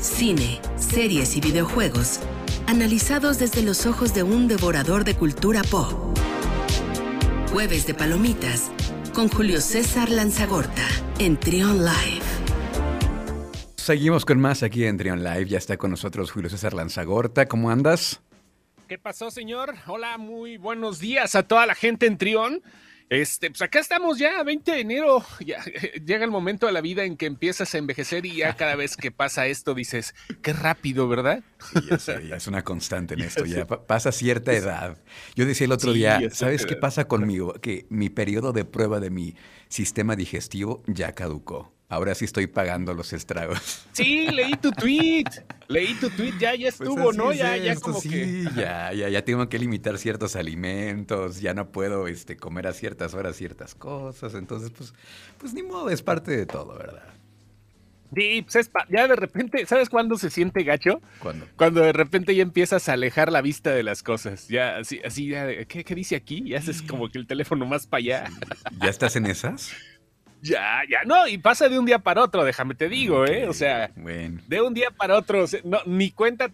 Cine, series y videojuegos, analizados desde los ojos de un devorador de cultura pop. Jueves de Palomitas, con Julio César Lanzagorta, en Trion Live. Seguimos con más aquí en Trion Live. Ya está con nosotros Julio César Lanzagorta. ¿Cómo andas? ¿Qué pasó, señor? Hola, muy buenos días a toda la gente en Trion. Este, pues acá estamos ya, 20 de enero. Ya, llega el momento de la vida en que empiezas a envejecer y ya cada vez que pasa esto dices, qué rápido, ¿verdad? Sí, ya, sé, ya es una constante en esto, ya pasa cierta edad. Yo decía el otro día, ¿sabes qué pasa conmigo? Que mi periodo de prueba de mi sistema digestivo ya caducó. Ahora sí estoy pagando los estragos. Sí, leí tu tweet. Leí tu tweet, ya, ya pues estuvo, ¿no? Ya, ya como sí, que. Ya, ya, ya tengo que limitar ciertos alimentos, ya no puedo este, comer a ciertas horas ciertas cosas. Entonces, pues, pues ni modo, es parte de todo, ¿verdad? Sí, pues ya de repente, ¿sabes cuándo se siente gacho? ¿Cuándo? Cuando de repente ya empiezas a alejar la vista de las cosas. Ya, así, así, ya, ¿qué, ¿qué, dice aquí? Y haces como que el teléfono más para allá. ¿Ya estás en esas? Ya, ya, no, y pasa de un día para otro, déjame te digo, ¿eh? O sea, de un día para otro, no, ni cuenta,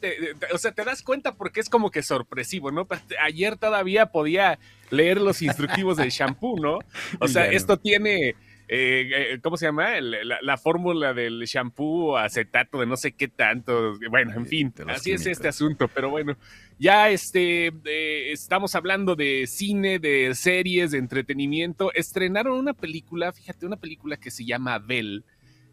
o sea, te das cuenta porque es como que sorpresivo, ¿no? Ayer todavía podía leer los instructivos del shampoo, ¿no? O sea, esto tiene eh, eh, ¿cómo se llama? la, fórmula del shampoo, acetato de no sé qué tanto. Bueno, en fin, así es este asunto, pero bueno, ya este, eh, estamos hablando de cine, de series, de entretenimiento. Estrenaron una película, fíjate, una película que se llama Bell.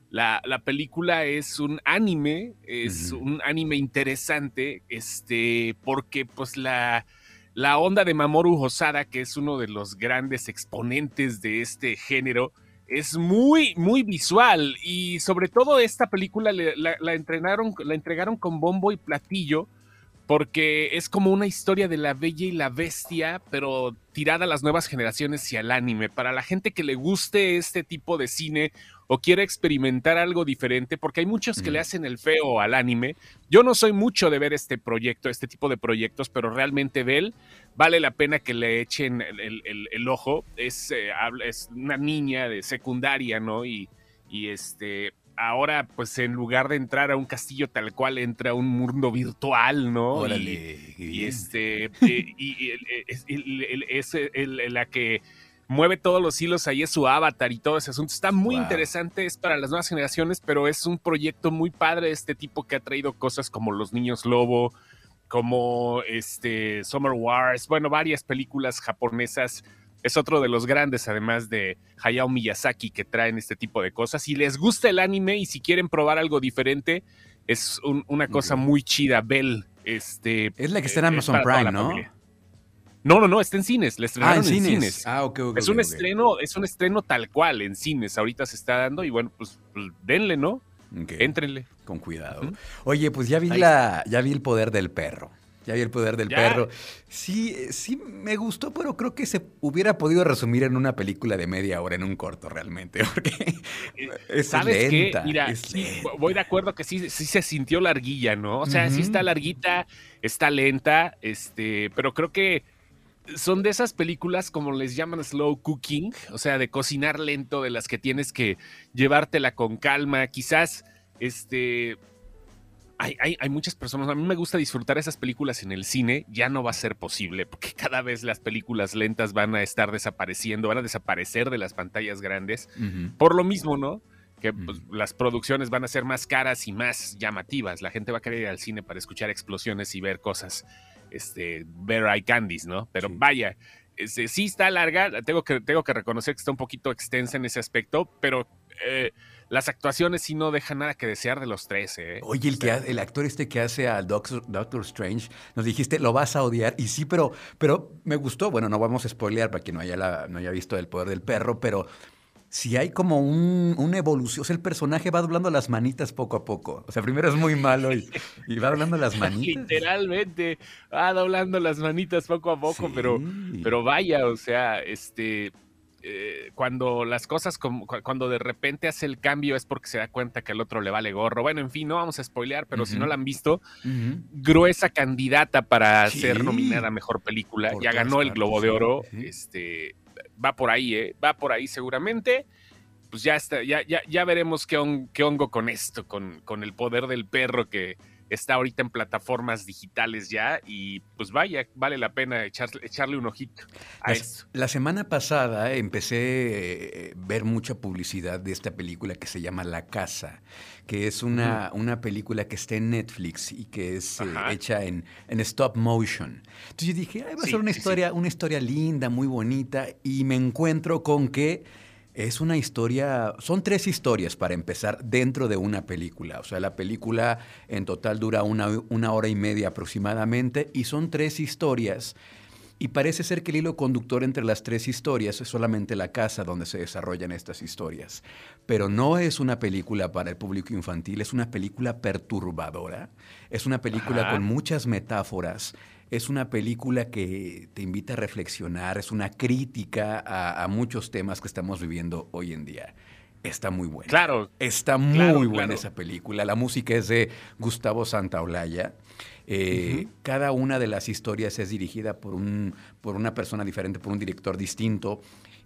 La, película es un anime, es un anime interesante, este, porque pues la, la onda de Mamoru Hosada, que es uno de los grandes exponentes de este género, es muy, muy visual y sobre todo esta película la, entrenaron, la entregaron con bombo y platillo porque es como una historia de la bella y la bestia, pero tirada a las nuevas generaciones y al anime. Para la gente que le guste este tipo de cine o quiere experimentar algo diferente, porque hay muchos que le hacen el feo al anime. Yo no soy mucho de ver este proyecto, este tipo de proyectos, pero realmente Bell vale la pena que le echen el, ojo. Es, eh, es, una niña de secundaria, ¿no? Y, y este, ahora, pues en lugar de entrar a un castillo tal cual, entra a un mundo virtual, ¿no? Órale. Y, este, y, es la que mueve todos los hilos, ahí es su avatar y todo ese asunto. Está muy interesante, es para las nuevas generaciones, pero es un proyecto muy padre de este tipo que ha traído cosas como Los Niños Lobo, como este Summer Wars, bueno, varias películas japonesas. Es otro de los grandes, además de Hayao Miyazaki, que traen este tipo de cosas. Si les gusta el anime y si quieren probar algo diferente, es una cosa muy chida. Bell, este. Es la que está en Amazon Prime, ¿no? No, no, no, está en cines, le estrenaron ah, en, cines. Ah, ok, ok. Es un estreno, es un estreno tal cual en cines. Ahorita se está dando y bueno, pues, pues denle, ¿no? Éntrenle. Con cuidado. Oye, pues ya vi la, ya vi el poder del perro. Ya vi el poder del perro. Sí, sí me gustó, pero creo que se hubiera podido resumir en una película de media hora, en un corto realmente, porque eh, es ¿Sabes lenta. Qué? Mira, voy de acuerdo que sí, sí se sintió larguilla, ¿no? O sea, sí está larguita, está lenta, este, pero creo que son de esas películas como les llaman slow cooking, o sea, de cocinar lento, de las que tienes que llevártela con calma. Quizás, este, hay, hay, muchas personas, a mí me gusta disfrutar esas películas en el cine, ya no va a ser posible, porque cada vez las películas lentas van a estar desapareciendo, van a desaparecer de las pantallas grandes, por lo mismo, ¿no? Que pues, las producciones van a ser más caras y más llamativas. La gente va a querer ir al cine para escuchar explosiones y ver cosas este, ver eye candies, ¿no? Pero vaya, este, sí está larga, tengo que, tengo que reconocer que está un poquito extensa en ese aspecto, pero eh, las actuaciones sí no dejan nada que desear de los tres. ¿eh? Oye, el, que, el actor este que hace al Doctor, Doctor, Strange, nos dijiste, lo vas a odiar, y sí, pero, pero me gustó, bueno, no vamos a spoilear para quien no haya, no haya visto El Poder del Perro, pero si hay como un, una evolución, o sea, el personaje va doblando las manitas poco a poco. O sea, primero es muy malo y, va doblando las manitas. Literalmente, va doblando las manitas poco a poco, pero, pero vaya, o sea, este, eh, cuando las cosas, cuando de repente hace el cambio es porque se da cuenta que al otro le vale gorro. Bueno, en fin, no vamos a spoilear, pero si no la han visto, gruesa candidata para ser nominada a Mejor Película. ya ganó el Globo de Oro. Este, va por ahí, ¿eh? va por ahí seguramente. pues ya está, ya, ya, ya veremos qué, qué hongo con esto, con, con el poder del perro que está ahorita en plataformas digitales ya y pues vaya, vale la pena echarle un ojito a la, eso. La semana pasada empecé a eh, ver mucha publicidad de esta película que se llama La Casa, que es una, una película que está en Netflix y que es eh, hecha en, en, stop motion. Entonces yo dije, va a ser una historia, una historia linda, muy bonita y me encuentro con que es una historia, son tres historias para empezar dentro de una película. O sea, la película en total dura una, una, hora y media aproximadamente y son tres historias. Y parece ser que el hilo conductor entre las tres historias es solamente la casa donde se desarrollan estas historias. Pero no es una película para el público infantil, es una película perturbadora, es una película con muchas metáforas, es una película que te invita a reflexionar, es una crítica a, muchos temas que estamos viviendo hoy en día. Está muy buena. Claro. Está muy buena esa película. La música es de Gustavo Santaolalla. Eh, cada una de las historias es dirigida por, un, por una persona diferente, por un director distinto.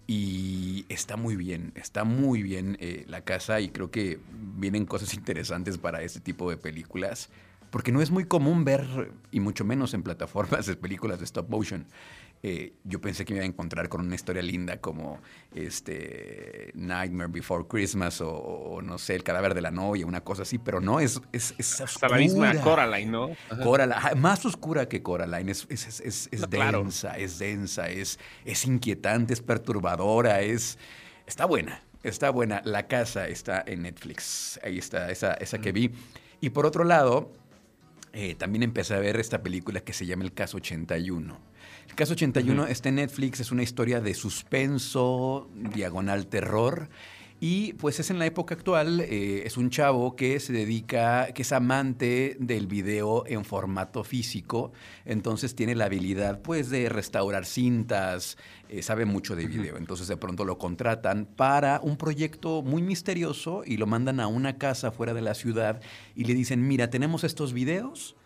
Y está muy bien, está muy bien eh, la casa y creo que vienen cosas interesantes para este tipo de películas porque no es muy común ver, y mucho menos en plataformas de películas de stop motion. Eh, yo pensé que me iba a encontrar con una historia linda como este Nightmare Before Christmas o, no sé, El cadáver de la novia, una cosa así, pero no, es, es, es la misma Coraline, ¿no? Coraline, más oscura que Coraline, es, es, es, densa, es densa, es, es inquietante, es perturbadora, es... Está buena, está buena. La casa está en Netflix, ahí está, esa, esa que vi. Y por otro lado, eh, también empecé a ver esta película que se llama El Caso 81. El Caso 81 está en Netflix, es una historia de suspenso, diagonal terror. Y pues es en la época actual, eh, es un chavo que se dedica, que es amante del video en formato físico, entonces tiene la habilidad pues de restaurar cintas, eh, sabe mucho de video, entonces de pronto lo contratan para un proyecto muy misterioso y lo mandan a una casa fuera de la ciudad y le dicen, mira, tenemos estos videos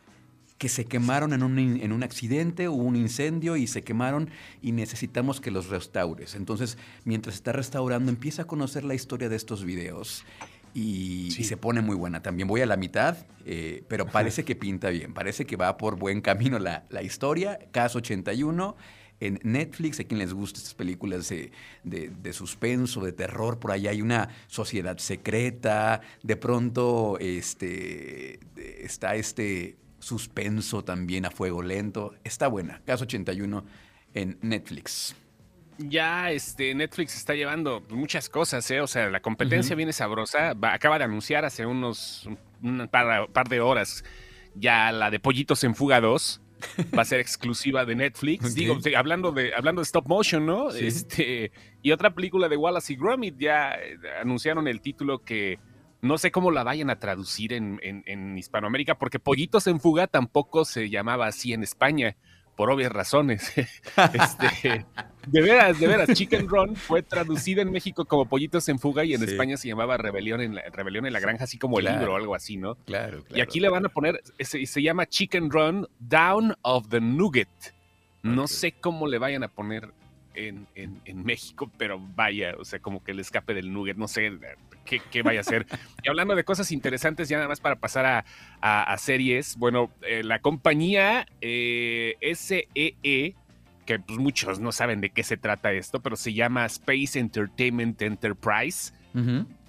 que se quemaron en un, en un accidente, hubo un incendio y se quemaron y necesitamos que los restaures. Entonces, mientras está restaurando, empieza a conocer la historia de estos videos. Y, se pone muy buena. También voy a la mitad, eh, pero parece que pinta bien, parece que va por buen camino la, la historia. Caso 81 en Netflix, a quien les gusta estas películas de, de, suspenso, de terror, por ahí hay una sociedad secreta, de pronto este, está este suspenso también a fuego lento. Está buena. Caso 81 en Netflix. Ya este, Netflix está llevando muchas cosas, ¿eh? O sea, la competencia viene sabrosa. acaba de anunciar hace unos un par, de horas ya la de Pollitos en Fuga 2. Va a ser exclusiva de Netflix. Digo, hablando de, hablando de stop motion, ¿no? Este, y otra película de Wallace y Gromit ya eh, anunciaron el título que no sé cómo la vayan a traducir en, Hispanoamérica, porque Pollitos en Fuga tampoco se llamaba así en España, por obvias razones. Este, de veras, de veras, Chicken Run fue traducida en México como Pollitos en Fuga y en España se llamaba Rebelión en la, Rebelión en la Granja, así como el libro o algo así, ¿no? Claro, Y aquí le van a poner, se, se llama Chicken Run Down of the Nugget. No sé cómo le vayan a poner en, en, México, pero vaya, o sea, como que el escape del nugget, no sé, qué, vaya a ser. Y hablando de cosas interesantes, ya nada más para pasar a, series, bueno, eh, la compañía eh, SEE, e, que pues muchos no saben de qué se trata esto, pero se llama Space Entertainment Enterprise.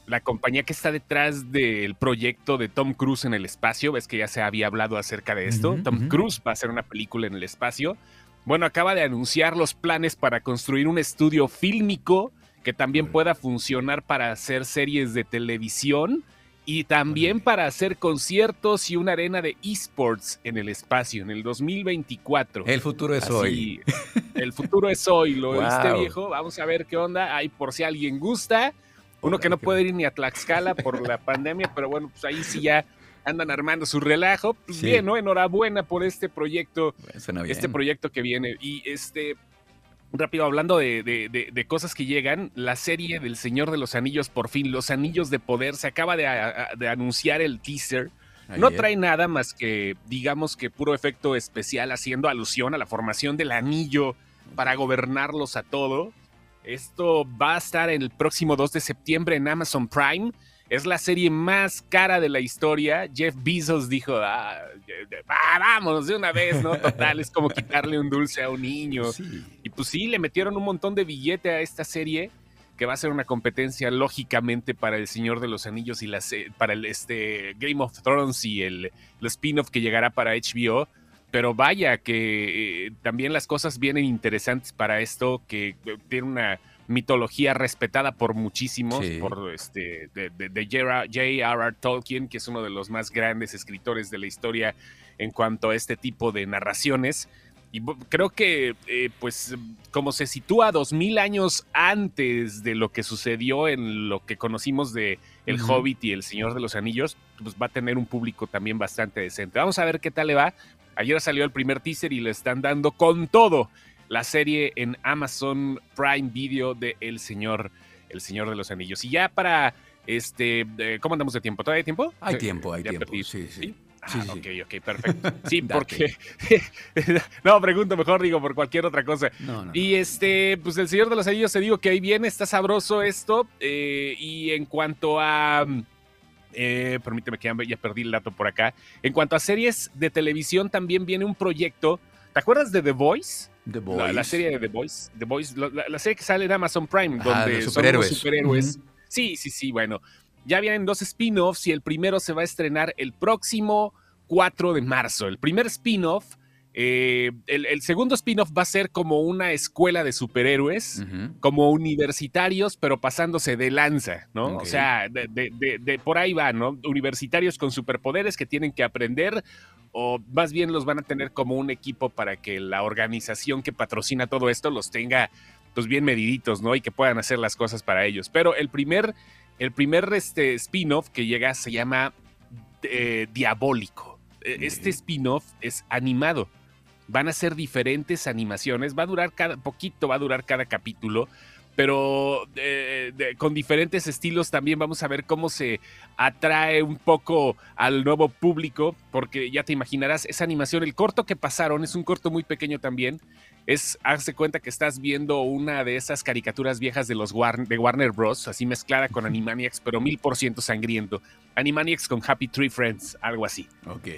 La compañía que está detrás del proyecto de Tom Cruise en el espacio, ves que ya se había hablado acerca de esto. Tom Cruise va a hacer una película en el espacio. Bueno, acaba de anunciar los planes para construir un estudio fílmico que también pueda funcionar para hacer series de televisión y también para hacer conciertos y una arena de esports en el espacio en el 2024. El futuro es hoy. El futuro es hoy, lo viste viejo. Vamos a ver qué onda. Ahí por si alguien gusta. Uno que no puede ir ni a Tlaxcala por la pandemia, pero bueno, pues ahí sí ya andan armando su relajo. Pues bien, ¿no? Enhorabuena por este proyecto. Este proyecto que viene. Y este, rápido, hablando de, cosas que llegan, la serie del Señor de los Anillos, por fin, Los Anillos de Poder, se acaba de, anunciar el teaser. No trae nada más que, digamos que puro efecto especial, haciendo alusión a la formación del anillo para gobernarlos a todo. Esto va a estar el próximo 2 de septiembre en Amazon Prime. Es la serie más cara de la historia. Jeff Bezos dijo, ah, vamos de una vez, ¿no? Total, es como quitarle un dulce a un niño. Y pues sí, le metieron un montón de billete a esta serie que va a ser una competencia lógicamente para El Señor de los Anillos y las, para el este, Game of Thrones y el, el spin-off que llegará para HBO. Pero vaya que eh, también las cosas vienen interesantes para esto, que eh, tiene una mitología respetada por muchísimos, por este, de, de, J.R.R. Tolkien, que es uno de los más grandes escritores de la historia en cuanto a este tipo de narraciones. Y creo que, eh, pues, como se sitúa dos mil años antes de lo que sucedió en lo que conocimos de El Hobbit y El Señor de los Anillos, pues va a tener un público también bastante decente. Vamos a ver qué tal le va. Ayer salió el primer teaser y le están dando con todo la serie en Amazon Prime Video de El Señor, El Señor de los Anillos. Y ya para, este, eh, ¿cómo andamos de tiempo? ¿Todavía hay tiempo? Hay tiempo, hay tiempo. Sí, sí. Ah, ok, ok, perfecto. Sí, porque. no, pregunto mejor, digo, por cualquier otra cosa. y este, pues el Señor de los Anillos, te digo que ahí viene, está sabroso esto. Eh, y en cuanto a. Eh, permíteme que ya perdí el dato por acá. En cuanto a series de televisión, también viene un proyecto. ¿Te acuerdas de The Voice? The Voice. La, serie de The Voice. The Voice la, serie que sale en Amazon Prime, donde son los superhéroes. Sí, sí, sí, bueno ya vienen dos spin-offs y el primero se va a estrenar el próximo 4 de marzo. El primer spin-off, eh, el, segundo spin-off va a ser como una escuela de superhéroes, como universitarios, pero pasándose de lanza, ¿no? O sea, de, por ahí va, ¿no? Universitarios con superpoderes que tienen que aprender o más bien los van a tener como un equipo para que la organización que patrocina todo esto los tenga pues bien mediditos, ¿no? Y que puedan hacer las cosas para ellos. Pero el primer el primer este, spin-off que llega se llama eh, Diabólico. E, este spin-off es animado. Van a ser diferentes animaciones. Va a durar cada poquito, va a durar cada capítulo pero eh, con diferentes estilos también vamos a ver cómo se atrae un poco al nuevo público, porque ya te imaginarás, esa animación, el corto que pasaron, es un corto muy pequeño también, es, hazte cuenta que estás viendo una de esas caricaturas viejas de los de Warner Bros., así mezclada con Animaniacs, pero mil por ciento sangriento. Animaniacs con Happy Tree Friends, algo así.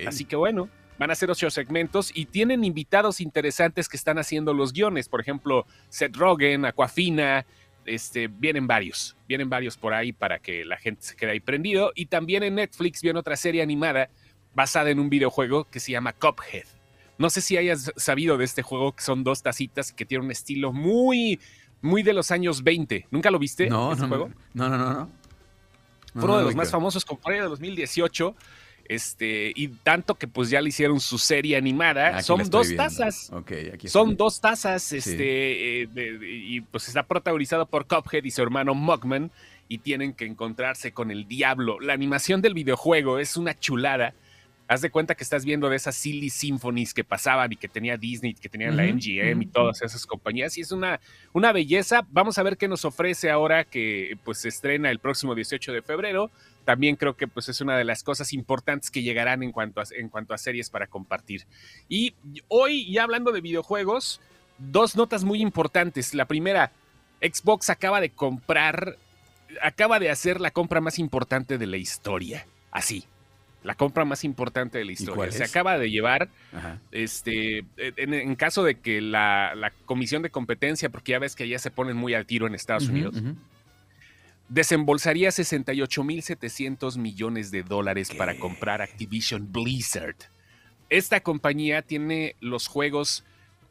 Así que bueno, van a ser ocho segmentos y tienen invitados interesantes que están haciendo los guiones. Por ejemplo, Seth Rogen, Aquafina, este, vienen varios, vienen varios por ahí para que la gente se quede ahí prendido. Y también en Netflix viene otra serie animada basada en un videojuego que se llama Cuphead. No sé si hayas sabido de este juego, que son dos tacitas que tiene un estilo muy, muy de los años 20. ¿Nunca lo viste? No, este no, juego? no, no, no, no. Fue uno de los más famosos, como de 2018. Este, y tanto que pues ya le hicieron su serie animada. son dos tazas. son dos tazas. Este, eh, y pues está protagonizado por Cuphead y su hermano Mugman. Y tienen que encontrarse con el diablo. La animación del videojuego es una chulada. Haz de cuenta que estás viendo de esas silly symphonies que pasaban y que tenía Disney, que tenían la MGM y todas esas compañías. Y es una, una belleza. Vamos a ver qué nos ofrece ahora que pues se estrena el próximo 18 de febrero. También creo que pues es una de las cosas importantes que llegarán en cuanto a, en cuanto a series para compartir. Y hoy, ya hablando de videojuegos, dos notas muy importantes. La primera, Xbox acaba de comprar, acaba de hacer la compra más importante de la historia. Así, la compra más importante de la historia. Se acaba de llevar, este, en, caso de que la, comisión de competencia, porque ya ves que ya se ponen muy al tiro en Estados Unidos, desembolsaría 68.700 millones de dólares para comprar Activision Blizzard. Esta compañía tiene los juegos,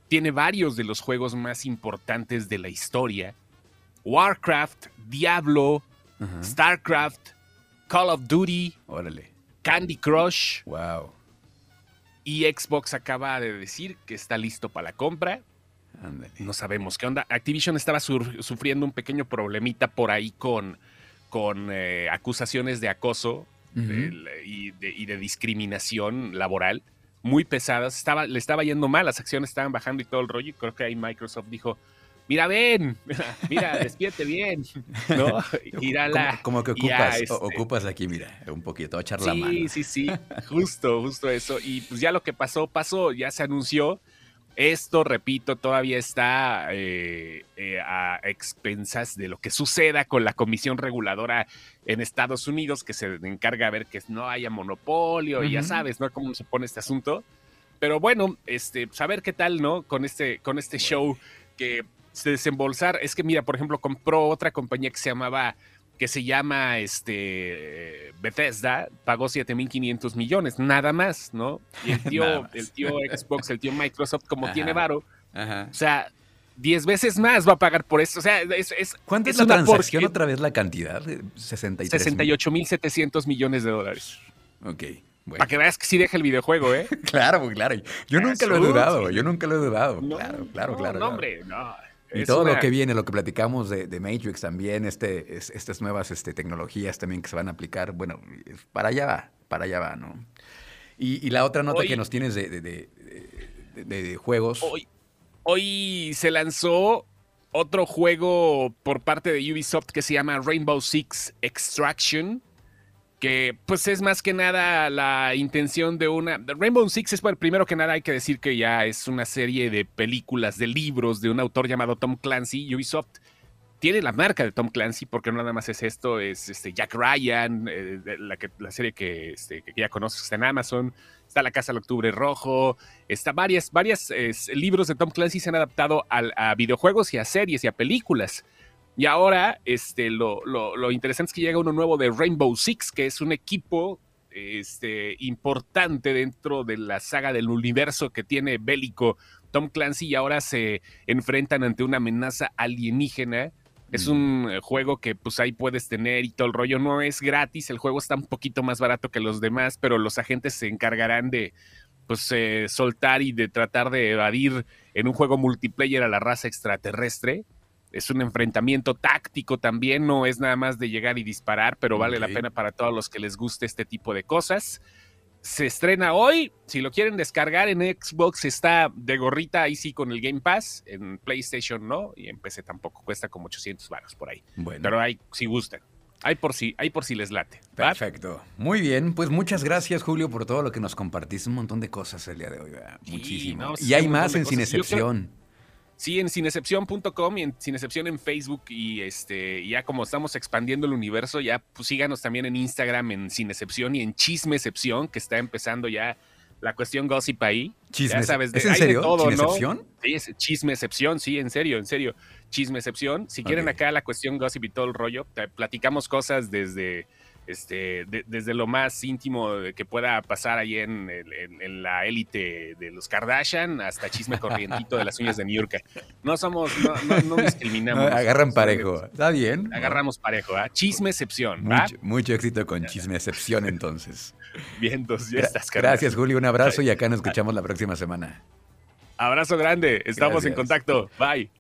tiene varios de los juegos más importantes de la historia. Warcraft, Diablo, Starcraft, Call of Duty. Órale. Candy Crush. Wow. Y Xbox acaba de decir que está listo para la compra. No sabemos qué onda. Activision estaba sufriendo un pequeño problemita por ahí con, con eh, acusaciones de acoso y, de, discriminación laboral muy pesadas. Estaba, le estaba yendo mal, las acciones estaban bajando y todo el rollo. Y creo que ahí Microsoft dijo, mira, ven, mira, despierte bien, ¿no? Como, que ocupas, este ocupas aquí, mira, un poquito, a echar la mano. Sí, sí, sí, justo, justo eso. Y pues ya lo que pasó, pasó, ya se anunció. Esto, repito, todavía está eh, eh, a expensas de lo que suceda con la Comisión Reguladora en Estados Unidos, que se encarga de ver que no haya monopolio, y ya sabes, ¿no? Cómo se pone este asunto. Pero bueno, este, saber qué tal, ¿no? Con este, con este show que se desembolsar. Es que, mira, por ejemplo, compró otra compañía que se llamaba que se llama este Bethesda, pagó 7.500 millones, nada más, ¿no? Y el tío, el tío Xbox, el tío Microsoft, como tiene varo, o sea, 10 veces más va a pagar por esto. O sea, es, es ¿Cuánto es, la transacción otra vez la cantidad? 68.700 millones de dólares. Ok. Para que veas que sí deja el videojuego, ¿eh? claro, claro. Yo nunca lo he dudado, yo nunca lo he dudado. claro, claro, claro. No, hombre, no. Y todo lo que viene, lo que platicamos de, Matrix también, este, estas nuevas este, tecnologías también que se van a aplicar, bueno, para allá va, para allá va, ¿no? Y, la otra nota que nos tienes de, de juegos. Hoy, hoy se lanzó otro juego por parte de Ubisoft que se llama Rainbow Six Extraction que pues es más que nada la intención de una... Rainbow Six es, bueno, primero que nada hay que decir que ya es una serie de películas, de libros de un autor llamado Tom Clancy. Ubisoft tiene la marca de Tom Clancy porque no nada más es esto, es este Jack Ryan, eh, la, que, la, serie que, este, que, ya conoces está en Amazon, está La Casa del Octubre Rojo, está varias, varias libros de Tom Clancy se han adaptado a videojuegos y a series y a películas. Y ahora, este, lo, interesante es que llega uno nuevo de Rainbow Six, que es un equipo este, importante dentro de la saga del universo que tiene bélico Tom Clancy y ahora se enfrentan ante una amenaza alienígena. Es mm. un eh, juego que pues ahí puedes tener y todo el rollo. No es gratis, el juego está un poquito más barato que los demás, pero los agentes se encargarán de pues eh, soltar y de tratar de evadir en un juego multiplayer a la raza extraterrestre es un enfrentamiento táctico también, no es nada más de llegar y disparar, pero vale la pena para todos los que les guste este tipo de cosas. Se estrena hoy, si lo quieren descargar en Xbox está de gorrita ahí sí con el Game Pass, en PlayStation no, y en PC tampoco, cuesta como 800 baros por ahí. Bueno. Pero hay, si gustan. Hay por si, hay por si les late. Perfecto. Muy bien, pues muchas gracias Julio por todo lo que nos compartiste, un montón de cosas el día de hoy. Muchísimo. y hay más en Sin Excepción. Sí, en sinexcepción.com y en Sinexcepción en Facebook y este ya como estamos expandiendo el universo, ya pues síganos también en Instagram en Sinexcepción y en Chismecepción, que está empezando ya la cuestión gossip ahí. Chisme. Ya sabes, ¿Es en serio? todo, ¿Chismecepción? Sí, es Chismecepción, sí, en serio, en serio. Chismecepción. Si quieren acá la cuestión gossip y todo el rollo, platicamos cosas desde este, desde lo más íntimo que pueda pasar ahí en, en, la élite de los Kardashian hasta chisme corrientito de las uñas de New No somos, no, no, discriminamos. agarran parejo, está bien. Agarramos parejo, ¿ah? Chisme excepción. Mucho, mucho, éxito con chisme excepción entonces. Bien, entonces ya estás, Gracias, Julio, un abrazo y acá nos escuchamos la próxima semana. Abrazo grande, estamos en contacto. Bye.